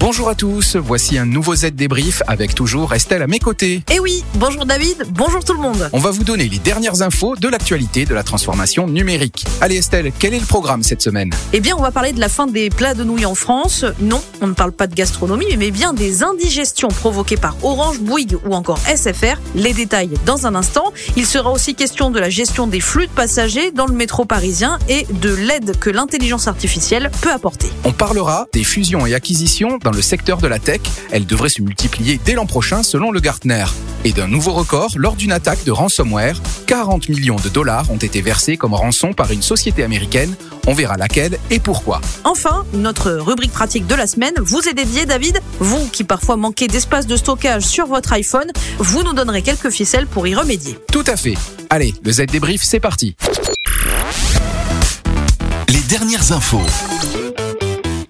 Bonjour à tous, voici un nouveau Z débrief avec toujours Estelle à mes côtés. Eh oui, bonjour David, bonjour tout le monde. On va vous donner les dernières infos de l'actualité de la transformation numérique. Allez Estelle, quel est le programme cette semaine? Eh bien, on va parler de la fin des plats de nouilles en France. Non, on ne parle pas de gastronomie, mais bien des indigestions provoquées par Orange, Bouygues ou encore SFR. Les détails dans un instant. Il sera aussi question de la gestion des flux de passagers dans le métro parisien et de l'aide que l'intelligence artificielle peut apporter. On parlera des fusions et acquisitions dans le secteur de la tech. Elles devraient se multiplier dès l'an prochain selon le Gartner. Et d'un nouveau record lors d'une attaque de ransomware. 40 millions de dollars ont été versés comme rançon par une société américaine. On verra laquelle et pourquoi. Enfin, notre rubrique pratique de la semaine vous est dédiée, David. Vous qui parfois manquez d'espace de stockage sur votre iPhone, vous nous donnerez quelques ficelles pour y remédier. Tout à fait. Allez, le Z débrief, c'est parti. Les dernières infos.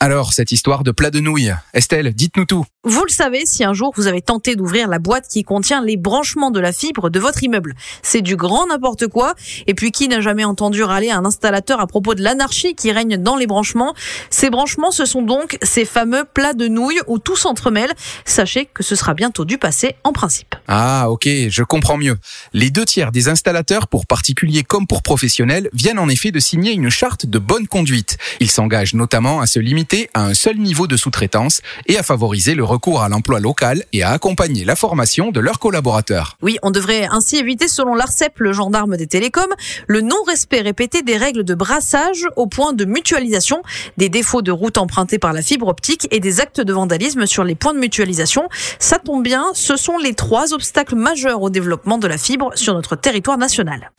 Alors, cette histoire de plat de nouilles. Estelle, dites-nous tout. Vous le savez, si un jour vous avez tenté d'ouvrir la boîte qui contient les branchements de la fibre de votre immeuble, c'est du grand n'importe quoi. Et puis qui n'a jamais entendu râler un installateur à propos de l'anarchie qui règne dans les branchements? Ces branchements, ce sont donc ces fameux plats de nouilles où tout s'entremêle. Sachez que ce sera bientôt du passé en principe. Ah, ok, je comprends mieux. Les deux tiers des installateurs, pour particuliers comme pour professionnels, viennent en effet de signer une charte de bonne conduite. Ils s'engagent notamment à se limiter à un seul niveau de sous-traitance et à favoriser le recours à l'emploi local et à accompagner la formation de leurs collaborateurs. Oui, on devrait ainsi éviter, selon l'ARCEP, le gendarme des télécoms, le non-respect répété des règles de brassage au point de mutualisation, des défauts de route empruntés par la fibre optique et des actes de vandalisme sur les points de mutualisation. Ça tombe bien, ce sont les trois obstacles majeurs au développement de la fibre sur notre territoire national.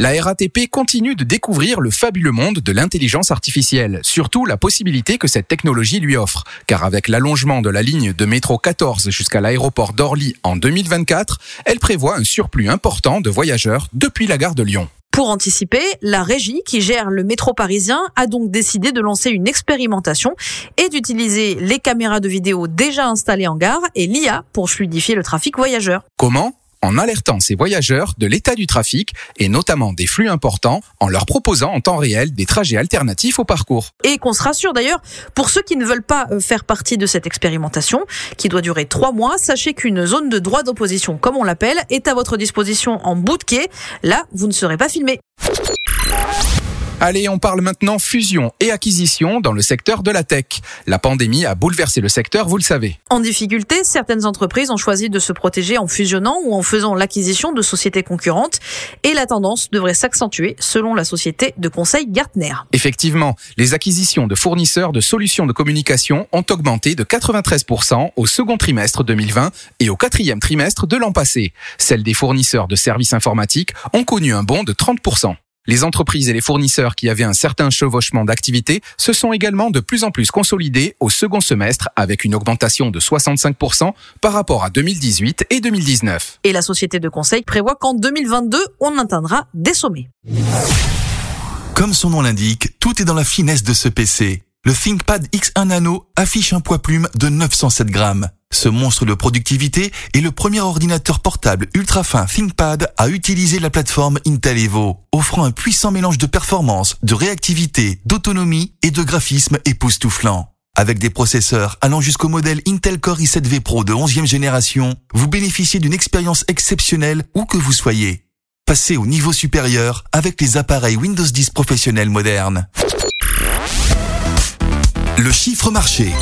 La RATP continue de découvrir le fabuleux monde de l'intelligence artificielle, surtout la possibilité que cette technologie lui offre, car avec l'allongement de la ligne de métro 14 jusqu'à l'aéroport d'Orly en 2024, elle prévoit un surplus important de voyageurs depuis la gare de Lyon. Pour anticiper, la régie qui gère le métro parisien a donc décidé de lancer une expérimentation et d'utiliser les caméras de vidéo déjà installées en gare et l'IA pour fluidifier le trafic voyageur. Comment? En alertant ces voyageurs de l'état du trafic et notamment des flux importants en leur proposant en temps réel des trajets alternatifs au parcours. Et qu'on se rassure d'ailleurs, pour ceux qui ne veulent pas euh, faire partie de cette expérimentation, qui doit durer trois mois, sachez qu'une zone de droit d'opposition, comme on l'appelle, est à votre disposition en bout de quai. Là, vous ne serez pas filmé. Allez, on parle maintenant fusion et acquisition dans le secteur de la tech. La pandémie a bouleversé le secteur, vous le savez. En difficulté, certaines entreprises ont choisi de se protéger en fusionnant ou en faisant l'acquisition de sociétés concurrentes et la tendance devrait s'accentuer selon la société de conseil Gartner. Effectivement, les acquisitions de fournisseurs de solutions de communication ont augmenté de 93% au second trimestre 2020 et au quatrième trimestre de l'an passé. Celles des fournisseurs de services informatiques ont connu un bond de 30%. Les entreprises et les fournisseurs qui avaient un certain chevauchement d'activité se sont également de plus en plus consolidés au second semestre avec une augmentation de 65% par rapport à 2018 et 2019. Et la société de conseil prévoit qu'en 2022, on atteindra des sommets. Comme son nom l'indique, tout est dans la finesse de ce PC. Le ThinkPad X1 Nano affiche un poids plume de 907 grammes. Ce monstre de productivité est le premier ordinateur portable ultra fin ThinkPad à utiliser la plateforme Intel Evo, offrant un puissant mélange de performance, de réactivité, d'autonomie et de graphisme époustouflant. Avec des processeurs allant jusqu'au modèle Intel Core i7V Pro de 11e génération, vous bénéficiez d'une expérience exceptionnelle où que vous soyez. Passez au niveau supérieur avec les appareils Windows 10 professionnels modernes. Le chiffre marché.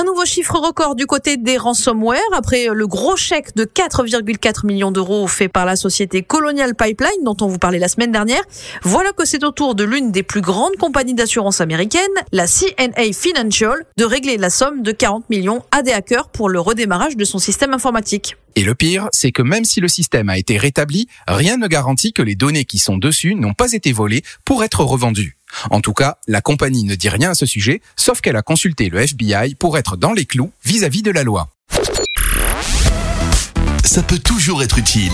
Un nouveau chiffre record du côté des ransomware après le gros chèque de 4,4 millions d'euros fait par la société Colonial Pipeline dont on vous parlait la semaine dernière. Voilà que c'est au tour de l'une des plus grandes compagnies d'assurance américaines, la CNA Financial, de régler la somme de 40 millions à des hackers pour le redémarrage de son système informatique. Et le pire, c'est que même si le système a été rétabli, rien ne garantit que les données qui sont dessus n'ont pas été volées pour être revendues. En tout cas, la compagnie ne dit rien à ce sujet, sauf qu'elle a consulté le FBI pour être dans les clous vis-à-vis de la loi. Ça peut toujours être utile.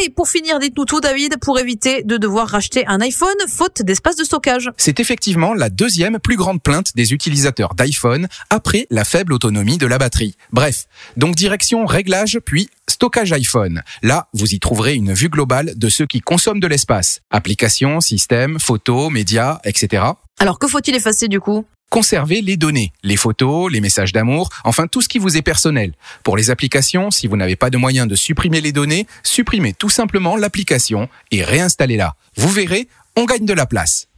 Allez, pour finir, dites-nous tout David, pour éviter de devoir racheter un iPhone faute d'espace de stockage. C'est effectivement la deuxième plus grande plainte des utilisateurs d'iPhone après la faible autonomie de la batterie. Bref, donc direction réglage puis stockage iPhone. Là, vous y trouverez une vue globale de ceux qui consomment de l'espace. Applications, systèmes, photos, médias, etc. Alors que faut-il effacer du coup? Conservez les données, les photos, les messages d'amour, enfin tout ce qui vous est personnel. Pour les applications, si vous n'avez pas de moyen de supprimer les données, supprimez tout simplement l'application et réinstallez-la. Vous verrez, on gagne de la place.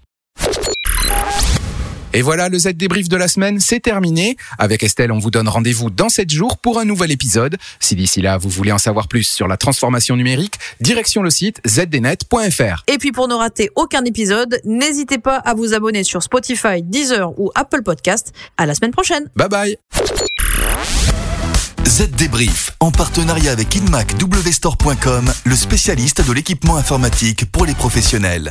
Et voilà, le Z débrief de la semaine, c'est terminé. Avec Estelle, on vous donne rendez-vous dans 7 jours pour un nouvel épisode. Si d'ici là, vous voulez en savoir plus sur la transformation numérique, direction le site zdnet.fr. Et puis pour ne rater aucun épisode, n'hésitez pas à vous abonner sur Spotify, Deezer ou Apple Podcast. À la semaine prochaine. Bye bye. Z Débrief, en partenariat avec InMac le spécialiste de l'équipement informatique pour les professionnels.